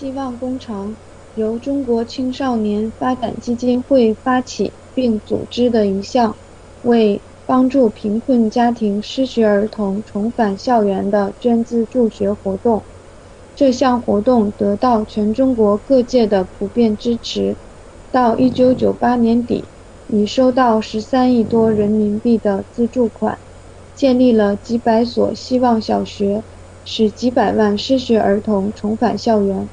希望工程由中国青少年发展基金会发起并组织的一项为帮助贫困家庭失学儿童重返校园的捐资助学活动。这项活动得到全中国各界的普遍支持。到一九九八年底已收到十三亿多人民币的资助款建立了几百所希望小学使几百万失学儿童重返校园。